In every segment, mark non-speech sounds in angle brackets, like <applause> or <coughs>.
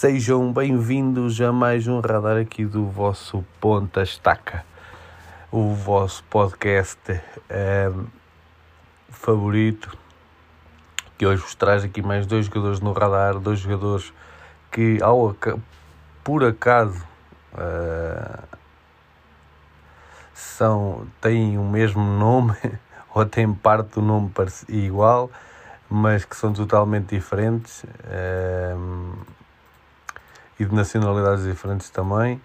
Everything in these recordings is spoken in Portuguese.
Sejam bem-vindos a mais um radar aqui do vosso Ponta Estaca, o vosso podcast ehm, favorito, que hoje vos traz aqui mais dois jogadores no radar, dois jogadores que, ao, por acaso, uh, são, têm o mesmo nome <laughs> ou têm parte do nome igual, mas que são totalmente diferentes um, e de nacionalidades diferentes também.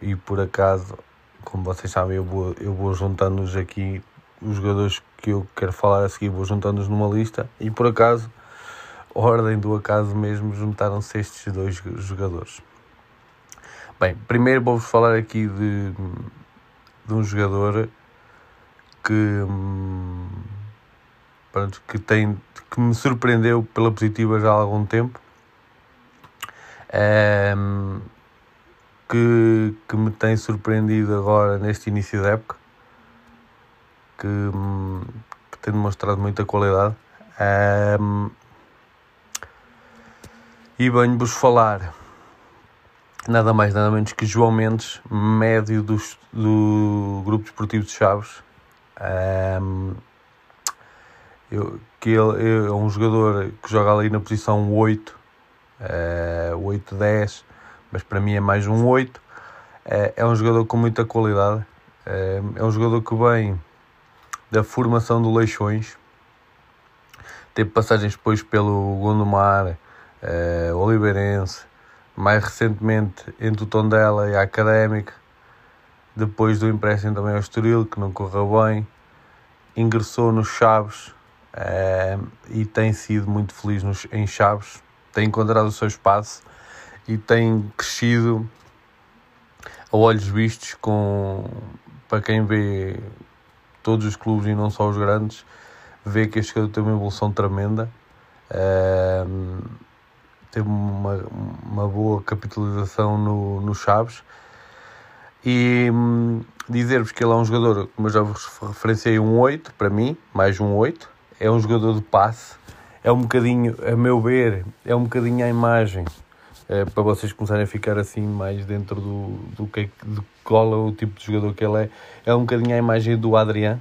E por acaso, como vocês sabem, eu vou, eu vou juntando-nos aqui os jogadores que eu quero falar a seguir, vou juntando-nos numa lista e por acaso, ordem do acaso mesmo, juntaram-se estes dois jogadores. Bem, primeiro vou-vos falar aqui de, de um jogador que, hum, pronto, que, tem, que me surpreendeu pela positiva já há algum tempo. Um, que, que me tem surpreendido agora neste início da época, que, que tem demonstrado muita qualidade. Um, e venho-vos falar nada mais nada menos que João Mendes, médio do, do Grupo Desportivo de Chaves. Um, eu, que ele é um jogador que joga ali na posição 8, uh, 8-10, mas para mim é mais um 8. Uh, eh, é um jogador com muita qualidade. Uh, é um jogador que vem da formação do Leixões. Teve passagens depois pelo Gondomar, uh, Oliveirense, mais recentemente entre o Tondela e a Académica, depois do empréstimo também ao Estoril, que não correu bem, ingressou nos Chaves eh, e tem sido muito feliz nos, em Chaves, tem encontrado o seu espaço e tem crescido a olhos vistos com para quem vê todos os clubes e não só os grandes, vê que este jogador tem uma evolução tremenda. Teve uma, uma boa capitalização no, no Chaves. E hum, dizer-vos que ele é um jogador, como eu já vos referenciei, um 8 para mim, mais um 8. É um jogador de passe. É um bocadinho, a meu ver, é um bocadinho a imagem é, para vocês começarem a ficar assim mais dentro do, do que do qual é o tipo de jogador que ele é. É um bocadinho a imagem do Adriano.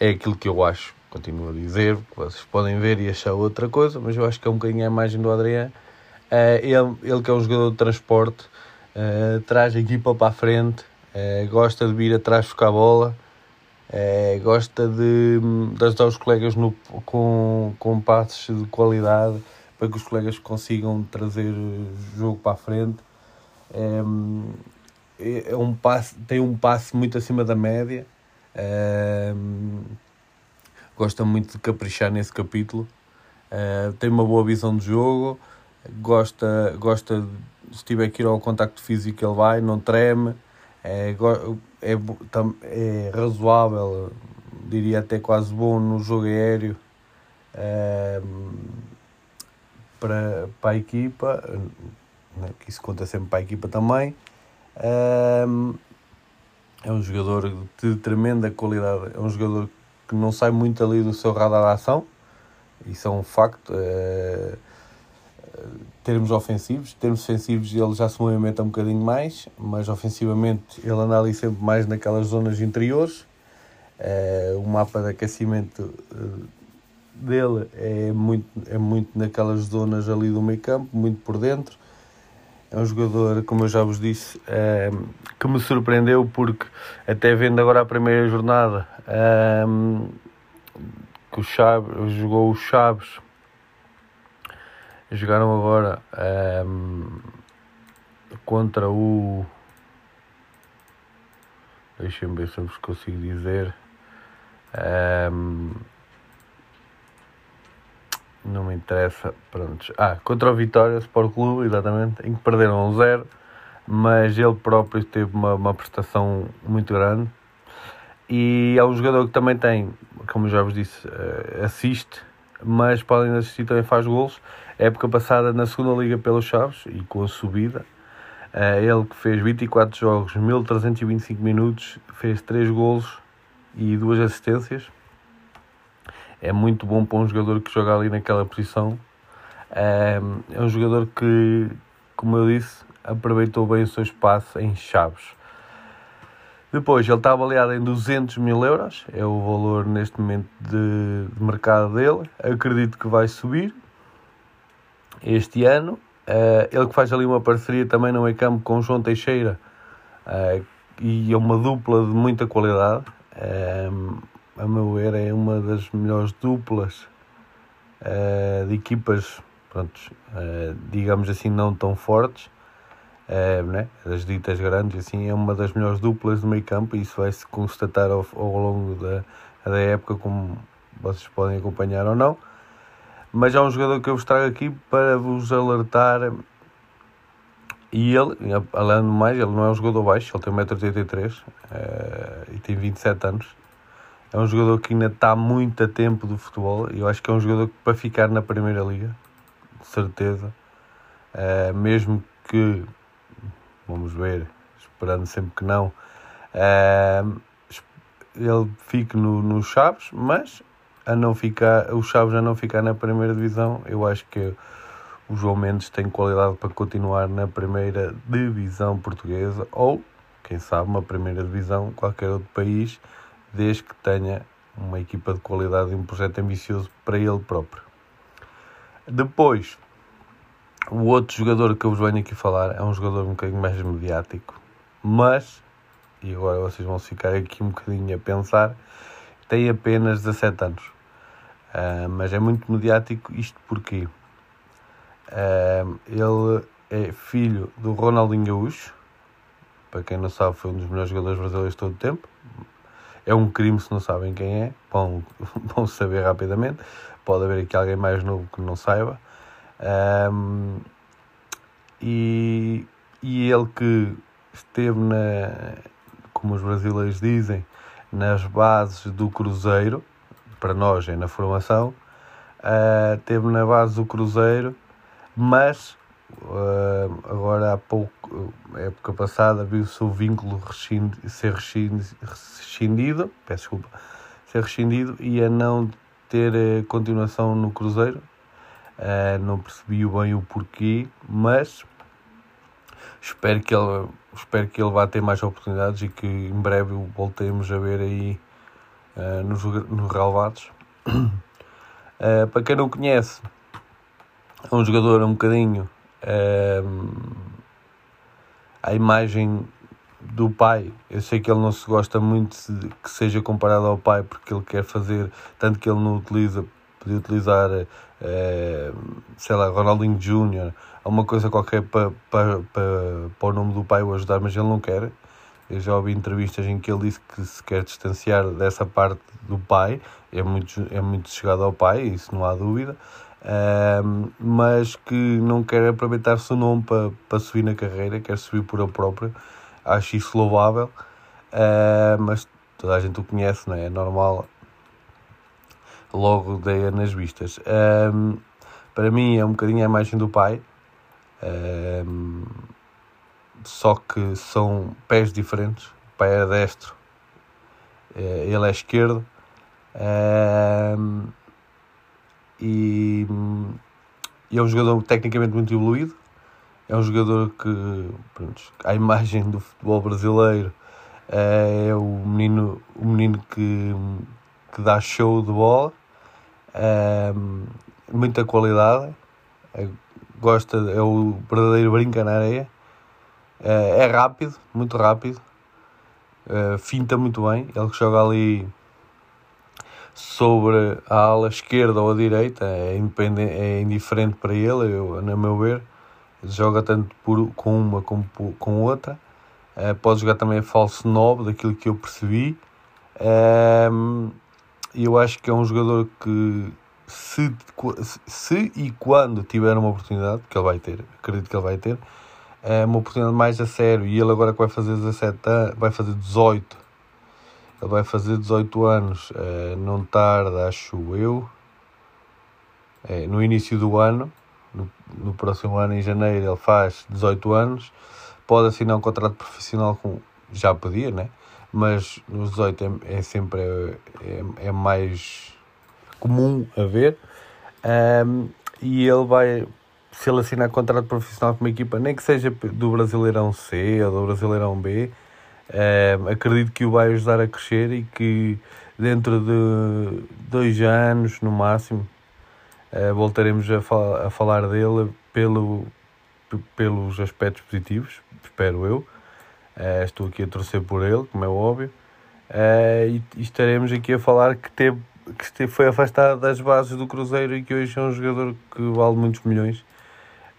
É aquilo que eu acho continuo a dizer, vocês podem ver e achar outra coisa, mas eu acho que é um bocadinho a imagem do Adriano. Uh, ele, ele que é um jogador de transporte, uh, traz a equipa para a frente, gosta de vir atrás buscar a bola, gosta de, de ajudar os colegas no, com, com passes de qualidade para que os colegas consigam trazer o jogo para a frente. É, é um passe, tem um passe muito acima da média gosta muito de caprichar nesse capítulo. Uh, tem uma boa visão de jogo, gosta, gosta se tiver que ir ao contacto físico ele vai, não treme, é, é, é razoável, diria até quase bom no jogo aéreo uh, para, para a equipa, né, que isso conta sempre para a equipa também. Uh, é um jogador de tremenda qualidade, é um jogador que não sai muito ali do seu radar de ação, isso é um facto. É, termos ofensivos, termos defensivos ele já se movimenta um bocadinho mais, mas ofensivamente ele anda ali sempre mais naquelas zonas interiores. É, o mapa de aquecimento eh, dele é muito, é muito naquelas zonas ali do meio campo, muito por dentro. É um jogador, como eu já vos disse, é, que me surpreendeu porque até vendo agora a primeira jornada um, que o Chaves jogou os Chaves jogaram agora um, contra o deixem-me ver se eu vos consigo dizer um, não me interessa pronto. ah, contra o Vitória Sport Clube exatamente, em que perderam um zero mas ele próprio teve uma, uma prestação muito grande e é um jogador que também tem, como já vos disse, uh, assiste, mas de assistir também faz golos. Época passada na segunda liga pelos Chaves e com a subida, uh, ele que fez 24 jogos, 1325 minutos, fez 3 golos e 2 assistências. É muito bom para um jogador que joga ali naquela posição. É, é um jogador que, como eu disse, aproveitou bem o seu espaço em Chaves. Depois, ele está avaliado em 200 mil euros, é o valor neste momento de, de mercado dele. Acredito que vai subir este ano. Uh, ele que faz ali uma parceria também no meio campo com João Teixeira uh, e é uma dupla de muita qualidade. Uh, a meu ver, é uma das melhores duplas de equipas, pronto, digamos assim, não tão fortes né? das ditas grandes, assim, é uma das melhores duplas do meio campo e isso vai-se constatar ao, ao longo da, da época, como vocês podem acompanhar ou não. Mas há um jogador que eu vos trago aqui para vos alertar. E ele, além do mais, ele não é um jogador baixo, ele tem 1,83m uh, e tem 27 anos. É um jogador que ainda está muito a tempo do futebol e eu acho que é um jogador que para ficar na Primeira Liga, de certeza. Uh, mesmo que vamos ver, esperando sempre que não, uh, ele fique no, no Chaves, mas a não ficar, o Chaves a não ficar na primeira divisão, eu acho que o João Mendes tem qualidade para continuar na primeira divisão portuguesa ou, quem sabe, uma primeira divisão qualquer outro país, desde que tenha uma equipa de qualidade e um projeto ambicioso para ele próprio. Depois, o outro jogador que eu vos venho aqui falar é um jogador um bocadinho mais mediático, mas, e agora vocês vão ficar aqui um bocadinho a pensar, tem apenas 17 anos. Uh, mas é muito mediático, isto porque uh, ele é filho do Ronaldinho Gaúcho, para quem não sabe, foi um dos melhores jogadores brasileiros de todo o tempo. É um crime se não sabem quem é, vão, <laughs> vão saber rapidamente. Pode haver aqui alguém mais novo que não saiba. Um, e, e ele que esteve na, como os brasileiros dizem, nas bases do Cruzeiro, para nós é na formação, uh, esteve na base do Cruzeiro, mas uh, agora há pouco, época passada, viu-se o vínculo ser rescindido, peço desculpa, ser rescindido e a não ter uh, continuação no Cruzeiro, Uh, não percebi bem o porquê, mas espero que ele, espero que ele vá ter mais oportunidades e que em breve o voltemos a ver aí uh, nos, nos relevados. Uh, <coughs> para quem não conhece, é um jogador um bocadinho a imagem do pai. Eu sei que ele não se gosta muito que seja comparado ao pai porque ele quer fazer, tanto que ele não utiliza podia utilizar, sei lá, Ronaldinho Júnior, alguma coisa qualquer para, para, para, para o nome do pai o ajudar, mas ele não quer. Eu já ouvi entrevistas em que ele disse que se quer distanciar dessa parte do pai, é muito, é muito chegado ao pai, isso não há dúvida, uh, mas que não quer aproveitar-se o nome para, para subir na carreira, quer subir por ele próprio. Acho isso louvável, uh, mas toda a gente o conhece, não é? É normal logo dei nas vistas. Um, para mim é um bocadinho a imagem do pai, um, só que são pés diferentes. O pai é destro, eh, ele é esquerdo. Um, e, é um jogador tecnicamente muito evoluído. É um jogador que, pronto, a imagem do futebol brasileiro é o menino, o menino que, que dá show de bola muita qualidade, é, gosta, é o verdadeiro brinca na areia, é, é rápido, muito rápido, é, finta muito bem, ele que joga ali sobre a ala esquerda ou a direita é, é indiferente para ele, eu, na meu ver, joga tanto por, com uma como com outra, é, pode jogar também a falso 9, daquilo que eu percebi. E eu acho que é um jogador que se, se e quando tiver uma oportunidade, que ele vai ter, acredito que ele vai ter, é uma oportunidade mais a sério. E ele agora que vai fazer 17 anos, vai fazer 18, ele vai fazer 18 anos, é, não tarda, acho eu, é, no início do ano, no, no próximo ano, em janeiro, ele faz 18 anos, pode assinar um contrato profissional com. Já podia, né? Mas nos 18 é, é sempre é, é, mais comum a ver. Um, e ele vai, se ele assinar contrato profissional com uma equipa, nem que seja do Brasileirão C ou do Brasileirão B, uh, acredito que o vai ajudar a crescer e que dentro de dois anos, no máximo, uh, voltaremos a, fal a falar dele pelo, pelos aspectos positivos, espero eu. Uh, estou aqui a torcer por ele, como é óbvio. Uh, e, e, estaremos aqui a falar que, teve, que foi afastado das bases do Cruzeiro e que hoje é um jogador que vale muitos milhões.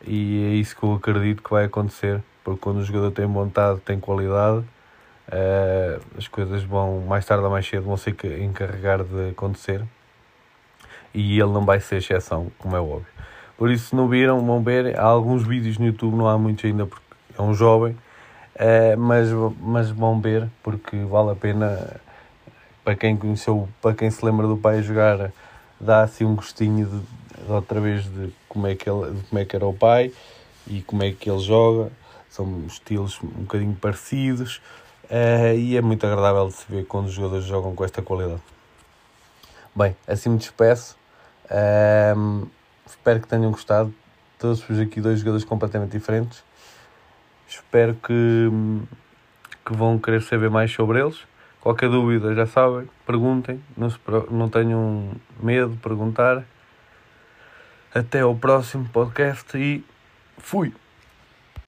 E é isso que eu acredito que vai acontecer, porque quando o jogador tem vontade, tem qualidade, uh, as coisas vão, mais tarde ou mais cedo, vão se encarregar de acontecer. E ele não vai ser exceção, como é óbvio. Por isso, se não viram, vão ver. Há alguns vídeos no YouTube, não há muitos ainda, porque é um jovem Uh, mas, mas vão ver porque vale a pena para quem conheceu, para quem se lembra do pai jogar, dá assim um gostinho de outra vez de como, é que ele, como é que era o pai e como é que ele joga. São estilos um bocadinho parecidos uh, e é muito agradável de se ver quando os jogadores jogam com esta qualidade. Bem, assim me despeço. Uh, espero que tenham gostado. Todos aqui dois jogadores completamente diferentes. Espero que, que vão querer saber mais sobre eles. Qualquer dúvida, já sabem, perguntem, não, se, não tenham medo de perguntar. Até ao próximo podcast e fui!